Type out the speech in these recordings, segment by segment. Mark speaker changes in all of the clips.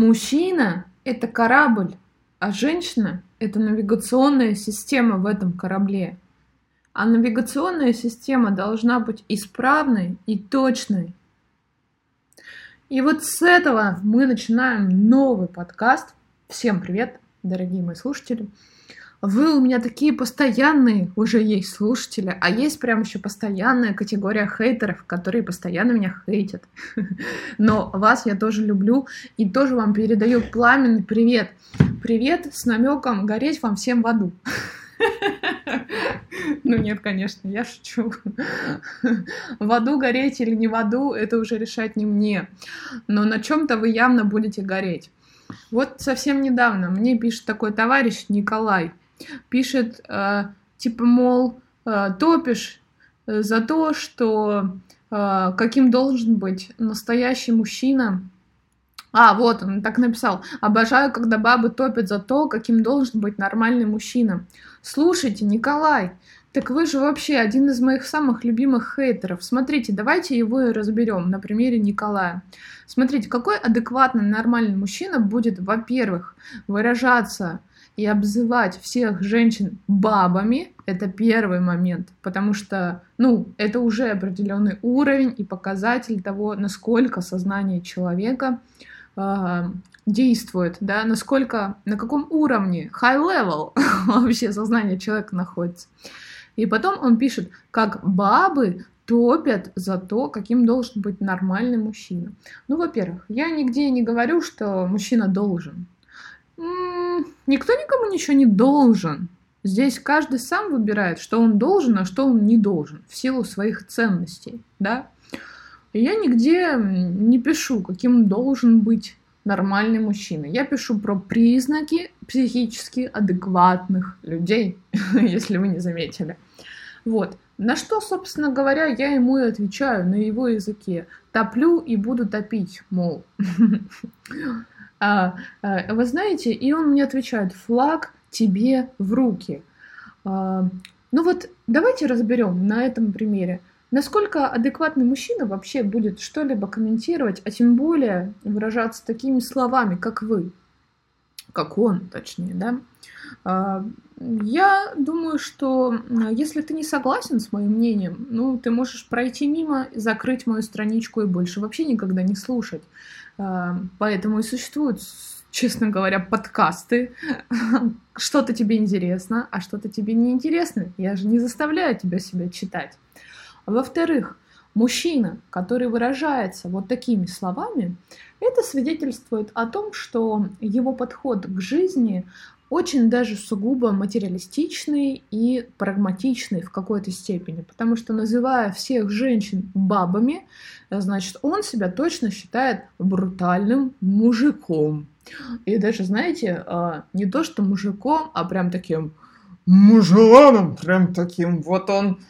Speaker 1: Мужчина — это корабль, а женщина — это навигационная система в этом корабле. А навигационная система должна быть исправной и точной. И вот с этого мы начинаем новый подкаст. Всем привет, дорогие мои слушатели. Вы у меня такие постоянные уже есть слушатели, а есть прям еще постоянная категория хейтеров, которые постоянно меня хейтят. Но вас я тоже люблю и тоже вам передаю пламенный привет. Привет с намеком гореть вам всем в аду. Ну нет, конечно, я шучу. В аду гореть или не в аду, это уже решать не мне. Но на чем-то вы явно будете гореть. Вот совсем недавно мне пишет такой товарищ Николай пишет, э, типа, мол, э, топишь э, за то, что каким должен быть настоящий мужчина. А, вот он так написал. Обожаю, когда бабы топят за то, каким должен быть нормальный мужчина. Слушайте, Николай, так вы же вообще один из моих самых любимых хейтеров. Смотрите, давайте его и разберем на примере Николая. Смотрите, какой адекватный, нормальный мужчина будет, во-первых, выражаться и обзывать всех женщин бабами, это первый момент, потому что, ну, это уже определенный уровень и показатель того, насколько сознание человека э, действует, да, насколько, на каком уровне, high level вообще сознание человека находится. И потом он пишет, как бабы топят за то, каким должен быть нормальный мужчина. Ну, во-первых, я нигде не говорю, что мужчина должен никто никому ничего не должен. Здесь каждый сам выбирает, что он должен, а что он не должен, в силу своих ценностей, да. Я нигде не пишу, каким должен быть нормальный мужчина. Я пишу про признаки психически адекватных людей, если вы не заметили. Вот. На что, собственно говоря, я ему и отвечаю на его языке. Топлю и буду топить, мол. а, а, вы знаете, и он мне отвечает, флаг тебе в руки. А, ну вот давайте разберем на этом примере, насколько адекватный мужчина вообще будет что-либо комментировать, а тем более выражаться такими словами, как вы, как он, точнее, да. А, я думаю, что если ты не согласен с моим мнением, ну, ты можешь пройти мимо, закрыть мою страничку и больше вообще никогда не слушать. Поэтому и существуют, честно говоря, подкасты. Что-то тебе интересно, а что-то тебе не интересно. Я же не заставляю тебя себя читать. Во-вторых, мужчина, который выражается вот такими словами, это свидетельствует о том, что его подход к жизни очень даже сугубо материалистичный и прагматичный в какой-то степени, потому что называя всех женщин бабами, значит, он себя точно считает брутальным мужиком. И даже, знаете, а, не то что мужиком, а прям таким мужеланом, прям таким, вот он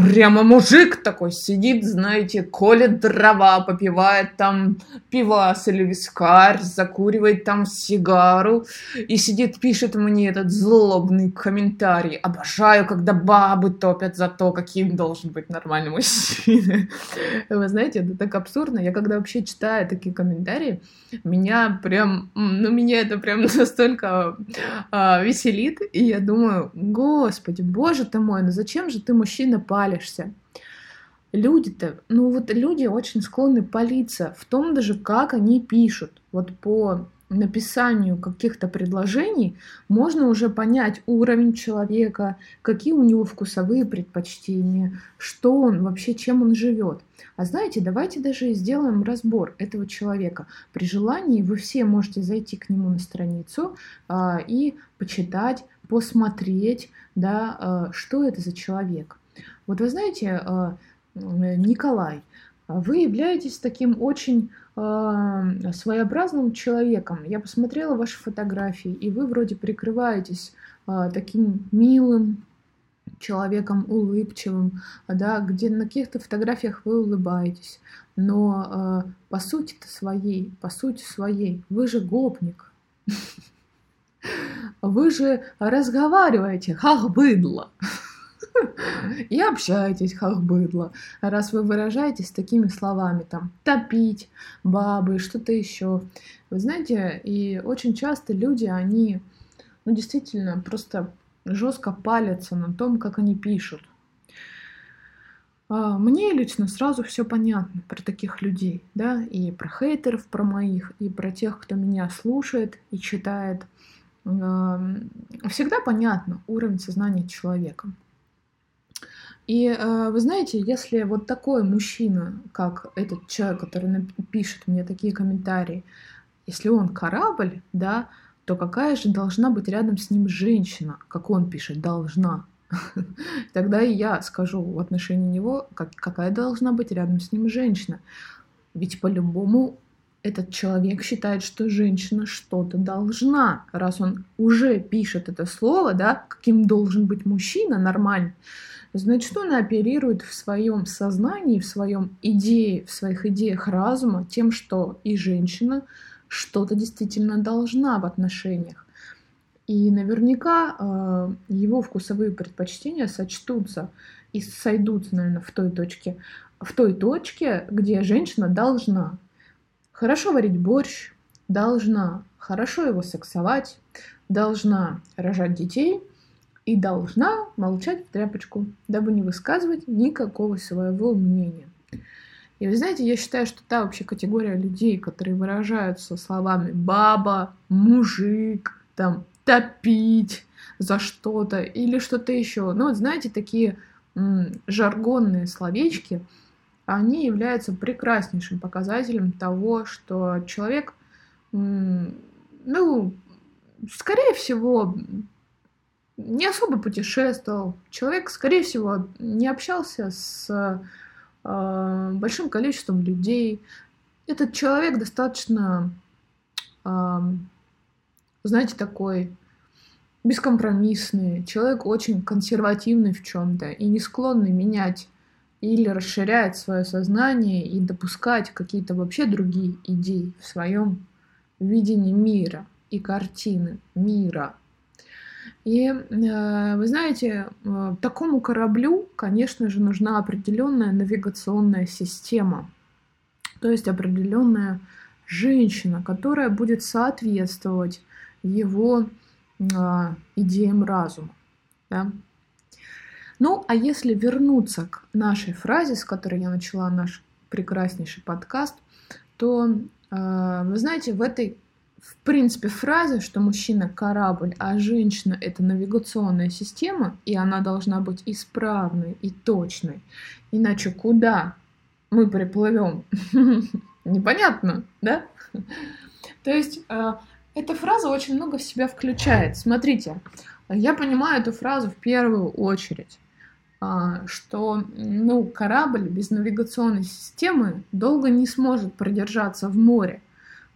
Speaker 1: Прямо мужик такой сидит, знаете, колет дрова, попивает там пивас или вискарь, закуривает там сигару и сидит, пишет мне этот злобный комментарий. Обожаю, когда бабы топят за то, каким должен быть нормальный мужчина. Вы знаете, это так абсурдно. Я когда вообще читаю такие комментарии, меня прям, ну, меня это прям настолько а, веселит, и я думаю, господи, боже ты мой, ну зачем же ты, мужчина, по палишься. Люди-то, ну вот люди очень склонны палиться в том даже, как они пишут. Вот по написанию каких-то предложений можно уже понять уровень человека, какие у него вкусовые предпочтения, что он вообще, чем он живет. А знаете, давайте даже сделаем разбор этого человека. При желании вы все можете зайти к нему на страницу а, и почитать, посмотреть, да, а, что это за человек. Вот вы знаете, а, Николай, вы являетесь таким очень а, своеобразным человеком. Я посмотрела ваши фотографии, и вы вроде прикрываетесь а, таким милым человеком, улыбчивым, да, где на каких-то фотографиях вы улыбаетесь. Но по сути-то своей, по сути своей, вы же гопник. Вы же разговариваете, как быдло. и общаетесь, как быдло, раз вы выражаетесь такими словами, там, топить, бабы, что-то еще. Вы знаете, и очень часто люди, они, ну, действительно, просто жестко палятся на том, как они пишут. А, мне лично сразу все понятно про таких людей, да, и про хейтеров, про моих, и про тех, кто меня слушает и читает. Всегда понятно уровень сознания человека. И э, вы знаете, если вот такой мужчина, как этот человек, который пишет мне такие комментарии, если он корабль, да, то какая же должна быть рядом с ним женщина, как он пишет, должна. Тогда и я скажу в отношении него, как, какая должна быть рядом с ним женщина. Ведь по-любому этот человек считает, что женщина что-то должна, раз он уже пишет это слово, да, каким должен быть мужчина нормально, значит, он оперирует в своем сознании, в своем идее, в своих идеях разума тем, что и женщина что-то действительно должна в отношениях. И наверняка э, его вкусовые предпочтения сочтутся и сойдутся, наверное, в той точке, в той точке, где женщина должна хорошо варить борщ, должна хорошо его сексовать, должна рожать детей и должна молчать в тряпочку, дабы не высказывать никакого своего мнения. И вы знаете, я считаю, что та вообще категория людей, которые выражаются словами «баба», «мужик», там «топить» за что-то или что-то еще. Ну, вот знаете, такие м, жаргонные словечки – они являются прекраснейшим показателем того, что человек, ну, скорее всего, не особо путешествовал. Человек, скорее всего, не общался с э, большим количеством людей. Этот человек достаточно, э, знаете, такой бескомпромиссный, человек очень консервативный в чем-то и не склонный менять или расширять свое сознание и допускать какие-то вообще другие идеи в своем видении мира и картины мира. И э, вы знаете, э, такому кораблю, конечно же, нужна определенная навигационная система, то есть определенная женщина, которая будет соответствовать его э, идеям разума. Да? Ну, а если вернуться к нашей фразе, с которой я начала наш прекраснейший подкаст, то, э, вы знаете, в этой, в принципе, фразе, что мужчина корабль, а женщина это навигационная система, и она должна быть исправной и точной. Иначе куда мы приплывем? Непонятно, да? То есть э, эта фраза очень много в себя включает. Смотрите, я понимаю эту фразу в первую очередь. А, что ну, корабль без навигационной системы долго не сможет продержаться в море.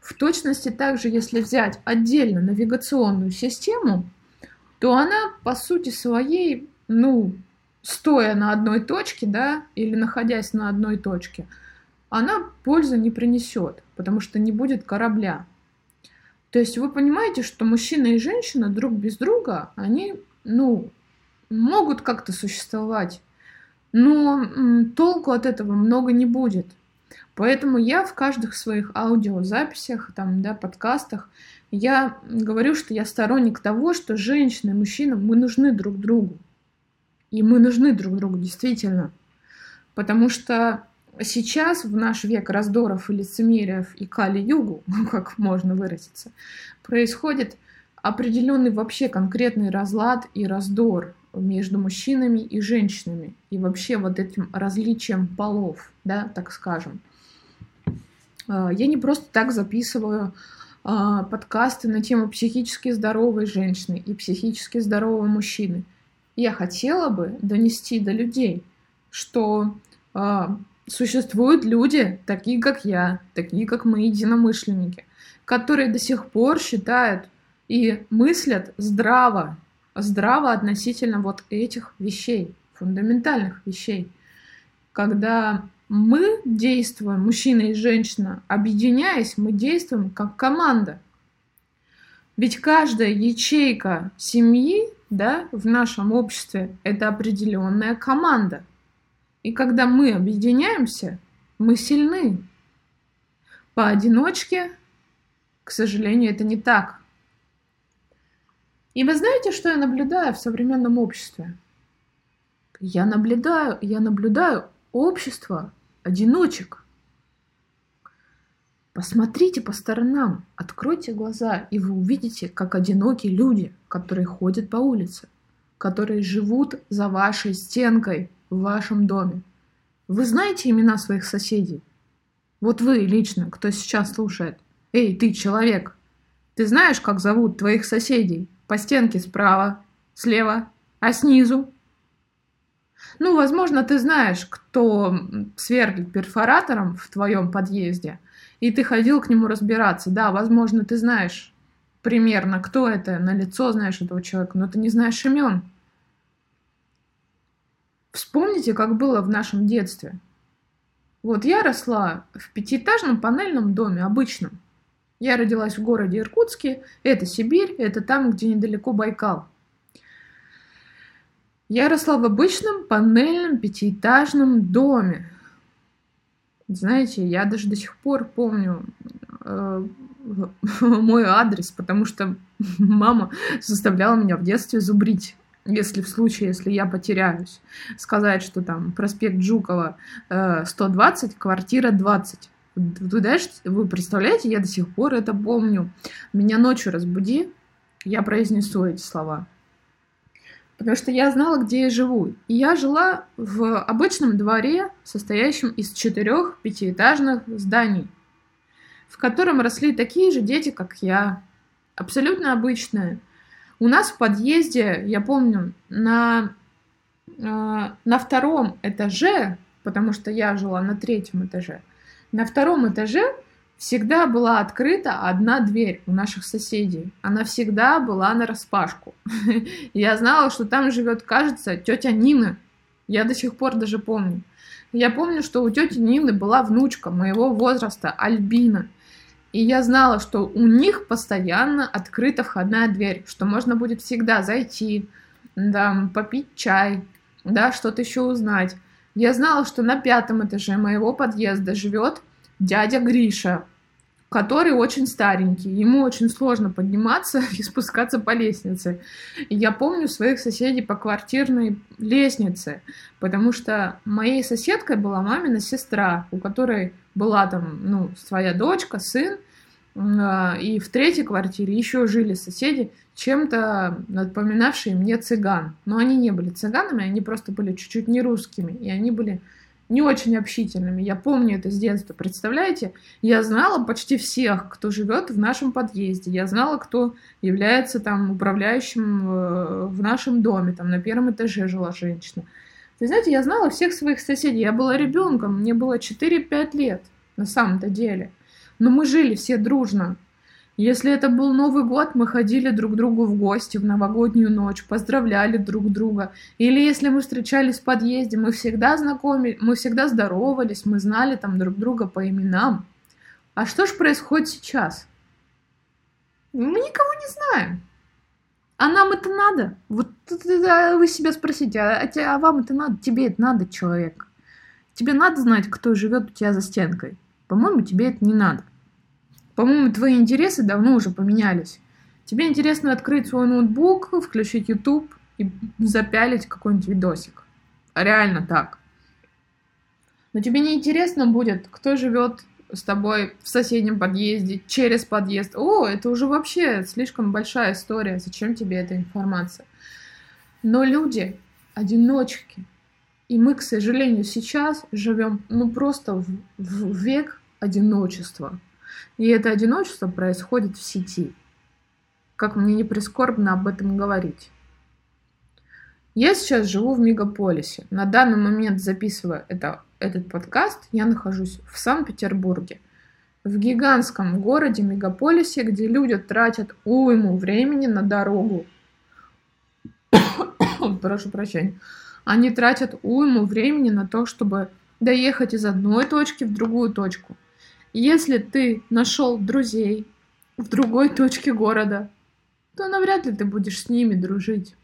Speaker 1: В точности также, если взять отдельно навигационную систему, то она по сути своей, ну, стоя на одной точке, да, или находясь на одной точке, она пользы не принесет, потому что не будет корабля. То есть вы понимаете, что мужчина и женщина друг без друга, они, ну, могут как-то существовать, но толку от этого много не будет. Поэтому я в каждых своих аудиозаписях, там, да, подкастах, я говорю, что я сторонник того, что женщина и мужчина, мы нужны друг другу. И мы нужны друг другу, действительно. Потому что сейчас, в наш век раздоров и лицемериев и кали-югу, как можно выразиться, происходит определенный вообще конкретный разлад и раздор между мужчинами и женщинами, и вообще вот этим различием полов, да, так скажем. А, я не просто так записываю а, подкасты на тему психически здоровой женщины и психически здорового мужчины. Я хотела бы донести до людей, что а, существуют люди, такие как я, такие как мы, единомышленники, которые до сих пор считают и мыслят здраво здраво относительно вот этих вещей, фундаментальных вещей. Когда мы действуем, мужчина и женщина, объединяясь, мы действуем как команда. Ведь каждая ячейка семьи да, в нашем обществе это определенная команда. И когда мы объединяемся, мы сильны. Поодиночке, к сожалению, это не так. И вы знаете, что я наблюдаю в современном обществе? Я наблюдаю, я наблюдаю общество одиночек. Посмотрите по сторонам, откройте глаза, и вы увидите, как одинокие люди, которые ходят по улице, которые живут за вашей стенкой в вашем доме. Вы знаете имена своих соседей? Вот вы лично, кто сейчас слушает. Эй, ты человек, ты знаешь, как зовут твоих соседей? По стенке справа, слева, а снизу? Ну, возможно, ты знаешь, кто сверлит перфоратором в твоем подъезде, и ты ходил к нему разбираться. Да, возможно, ты знаешь примерно, кто это, на лицо знаешь этого человека, но ты не знаешь имен. Вспомните, как было в нашем детстве. Вот я росла в пятиэтажном панельном доме, обычном. Я родилась в городе Иркутске, это Сибирь, это там, где недалеко Байкал. Я росла в обычном панельном пятиэтажном доме. Знаете, я даже до сих пор помню э, мой адрес, потому что мама заставляла меня в детстве зубрить если в случае, если я потеряюсь, сказать, что там проспект Жукова э, 120, квартира 20. Вы, знаешь, вы представляете, я до сих пор это помню. Меня ночью разбуди, я произнесу эти слова. Потому что я знала, где я живу. И я жила в обычном дворе, состоящем из четырех пятиэтажных зданий, в котором росли такие же дети, как я. Абсолютно обычные. У нас в подъезде, я помню, на, э, на втором этаже, потому что я жила на третьем этаже, на втором этаже всегда была открыта одна дверь у наших соседей. Она всегда была на распашку. Я знала, что там живет, кажется, тетя Нина. Я до сих пор даже помню. Я помню, что у тети Нины была внучка моего возраста, Альбина. И я знала, что у них постоянно открыта входная дверь, что можно будет всегда зайти, да, попить чай, да, что-то еще узнать. Я знала, что на пятом этаже моего подъезда живет дядя Гриша, который очень старенький, ему очень сложно подниматься и спускаться по лестнице. И я помню своих соседей по квартирной лестнице, потому что моей соседкой была мамина сестра, у которой была там, ну, своя дочка, сын, а, и в третьей квартире еще жили соседи, чем-то напоминавшие мне цыган. Но они не были цыганами, они просто были чуть-чуть не русскими, и они были не очень общительными. Я помню это с детства, представляете? Я знала почти всех, кто живет в нашем подъезде. Я знала, кто является там управляющим э, в нашем доме. Там на первом этаже жила женщина. Вы знаете, я знала всех своих соседей. Я была ребенком, мне было 4-5 лет на самом-то деле. Но мы жили все дружно. Если это был Новый год, мы ходили друг к другу в гости в новогоднюю ночь, поздравляли друг друга. Или если мы встречались в подъезде, мы всегда знакомы, мы всегда здоровались, мы знали там друг друга по именам. А что же происходит сейчас? Мы никого не знаем. А нам это надо? Вот вы себя спросите, а, а вам это надо? Тебе это надо, человек? Тебе надо знать, кто живет у тебя за стенкой? По-моему, тебе это не надо. По-моему, твои интересы давно уже поменялись. Тебе интересно открыть свой ноутбук, включить YouTube и запялить какой-нибудь видосик. Реально так. Но тебе не интересно будет, кто живет с тобой в соседнем подъезде, через подъезд. О, это уже вообще слишком большая история. Зачем тебе эта информация? Но люди, одиночки, и мы, к сожалению, сейчас живем ну просто в, в век одиночества. И это одиночество происходит в сети. Как мне не прискорбно об этом говорить. Я сейчас живу в мегаполисе. На данный момент, записывая это, этот подкаст, я нахожусь в Санкт-Петербурге. В гигантском городе, мегаполисе, где люди тратят уйму времени на дорогу. Прошу прощения они тратят уйму времени на то, чтобы доехать из одной точки в другую точку. Если ты нашел друзей в другой точке города, то навряд ли ты будешь с ними дружить.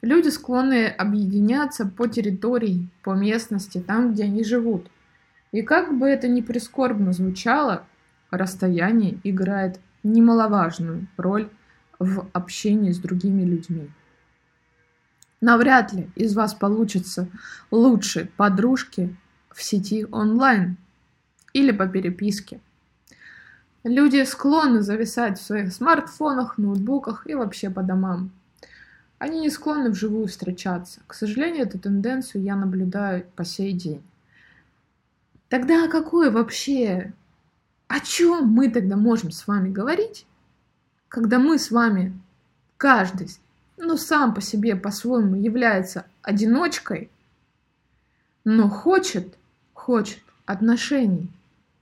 Speaker 1: Люди склонны объединяться по территории, по местности, там, где они живут. И как бы это ни прискорбно звучало, расстояние играет немаловажную роль в общении с другими людьми. Навряд ли из вас получится лучшие подружки в сети онлайн или по переписке. Люди склонны зависать в своих смартфонах, ноутбуках и вообще по домам. Они не склонны вживую встречаться. К сожалению, эту тенденцию я наблюдаю по сей день. Тогда какое вообще... О чем мы тогда можем с вами говорить, когда мы с вами, каждый, ну, сам по себе, по-своему является одиночкой, но хочет, хочет отношений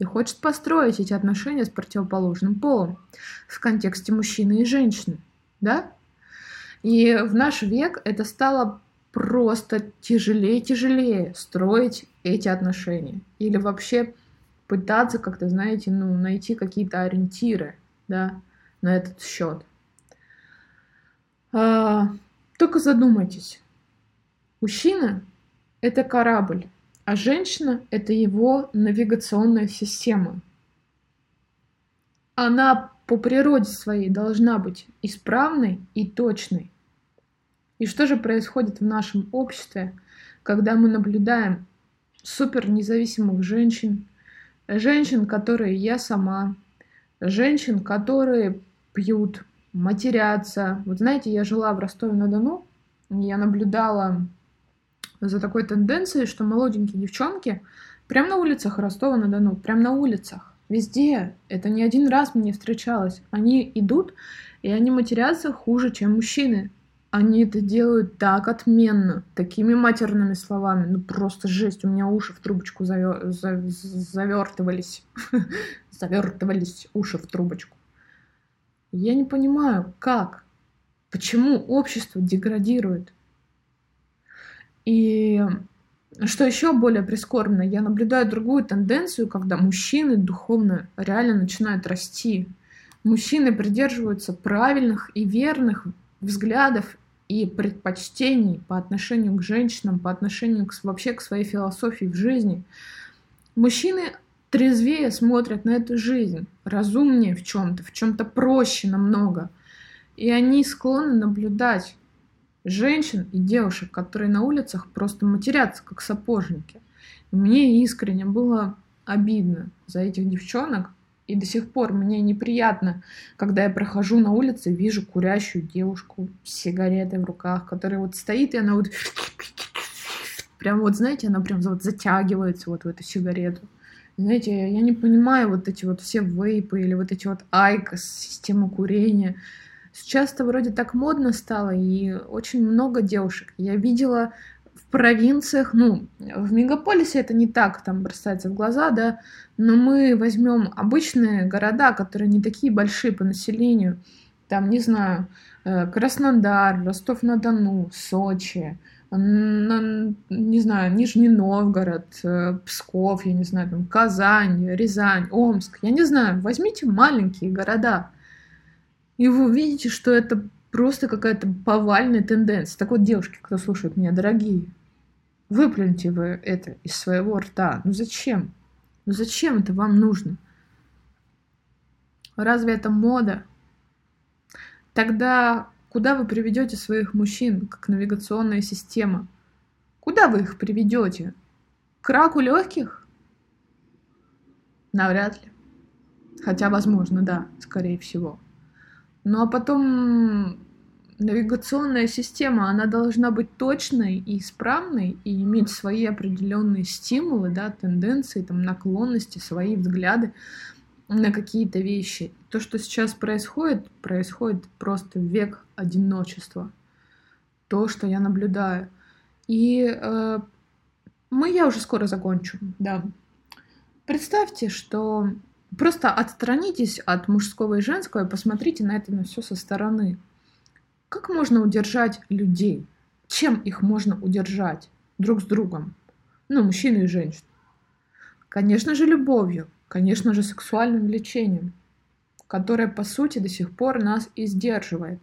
Speaker 1: и хочет построить эти отношения с противоположным полом в контексте мужчины и женщины, да? И в наш век это стало просто тяжелее и тяжелее строить эти отношения. Или вообще пытаться как-то, знаете, ну, найти какие-то ориентиры, да, на этот счет. А, только задумайтесь. Мужчина – это корабль, а женщина – это его навигационная система. Она по природе своей должна быть исправной и точной. И что же происходит в нашем обществе, когда мы наблюдаем супер независимых женщин, женщин, которые я сама, женщин, которые пьют, матерятся. Вот знаете, я жила в Ростове-на-Дону, я наблюдала за такой тенденцией, что молоденькие девчонки прямо на улицах Ростова-на-Дону, прямо на улицах, Везде. Это не один раз мне встречалось. Они идут, и они матерятся хуже, чем мужчины. Они это делают так отменно, такими матерными словами. Ну просто жесть. У меня уши в трубочку завер... завертывались. завертывались уши в трубочку. Я не понимаю, как, почему общество деградирует. И что еще более прискорбно, я наблюдаю другую тенденцию, когда мужчины духовно реально начинают расти. Мужчины придерживаются правильных и верных взглядов и предпочтений по отношению к женщинам, по отношению к, вообще к своей философии в жизни. Мужчины трезвее смотрят на эту жизнь, разумнее в чем-то, в чем-то проще намного. И они склонны наблюдать женщин и девушек, которые на улицах просто матерятся, как сапожники. Мне искренне было обидно за этих девчонок, и до сих пор мне неприятно, когда я прохожу на улице, вижу курящую девушку с сигаретой в руках, которая вот стоит, и она вот прям вот, знаете, она прям вот затягивается вот в эту сигарету. Знаете, я не понимаю вот эти вот все вейпы или вот эти вот айкос, система курения. Сейчас-то вроде так модно стало, и очень много девушек. Я видела в провинциях, ну, в мегаполисе это не так там бросается в глаза, да, но мы возьмем обычные города, которые не такие большие по населению, там, не знаю, э, Краснодар, Ростов-на-Дону, Сочи, не знаю, Нижний Новгород, э, Псков, я не знаю, там, Казань, Рязань, Омск, я не знаю, возьмите маленькие города, и вы увидите, что это просто какая-то повальная тенденция. Так вот, девушки, кто слушает меня, дорогие, выплюньте вы это из своего рта. Ну зачем? Ну зачем это вам нужно? Разве это мода? Тогда куда вы приведете своих мужчин, как навигационная система? Куда вы их приведете? К раку легких? Навряд ли. Хотя, возможно, да, скорее всего. Ну а потом навигационная система, она должна быть точной и исправной и иметь свои определенные стимулы, да, тенденции, там, наклонности, свои взгляды на какие-то вещи. То, что сейчас происходит, происходит просто век одиночества. То, что я наблюдаю. И э, мы, я уже скоро закончу, да. Представьте, что Просто отстранитесь от мужского и женского и посмотрите на это на все со стороны. Как можно удержать людей? Чем их можно удержать друг с другом? Ну, мужчины и женщины. Конечно же, любовью, конечно же, сексуальным влечением, которое, по сути, до сих пор нас и сдерживает.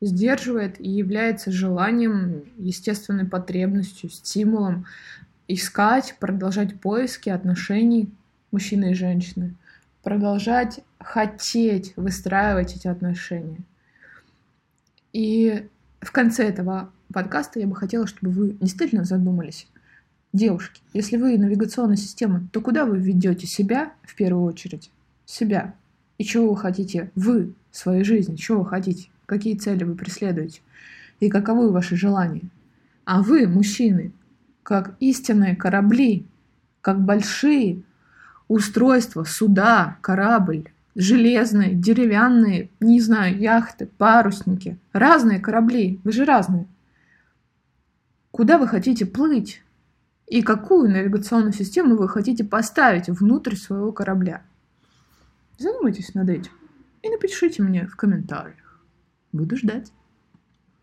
Speaker 1: сдерживает и является желанием, естественной потребностью, стимулом искать, продолжать поиски отношений мужчины и женщины, продолжать хотеть выстраивать эти отношения. И в конце этого подкаста я бы хотела, чтобы вы действительно задумались. Девушки, если вы навигационная система, то куда вы ведете себя в первую очередь? Себя. И чего вы хотите вы в своей жизни? Чего вы хотите? Какие цели вы преследуете? И каковы ваши желания? А вы, мужчины, как истинные корабли, как большие устройства, суда, корабль, железные, деревянные, не знаю, яхты, парусники, разные корабли, вы же разные. Куда вы хотите плыть? И какую навигационную систему вы хотите поставить внутрь своего корабля? Задумайтесь над этим и напишите мне в комментариях. Буду ждать.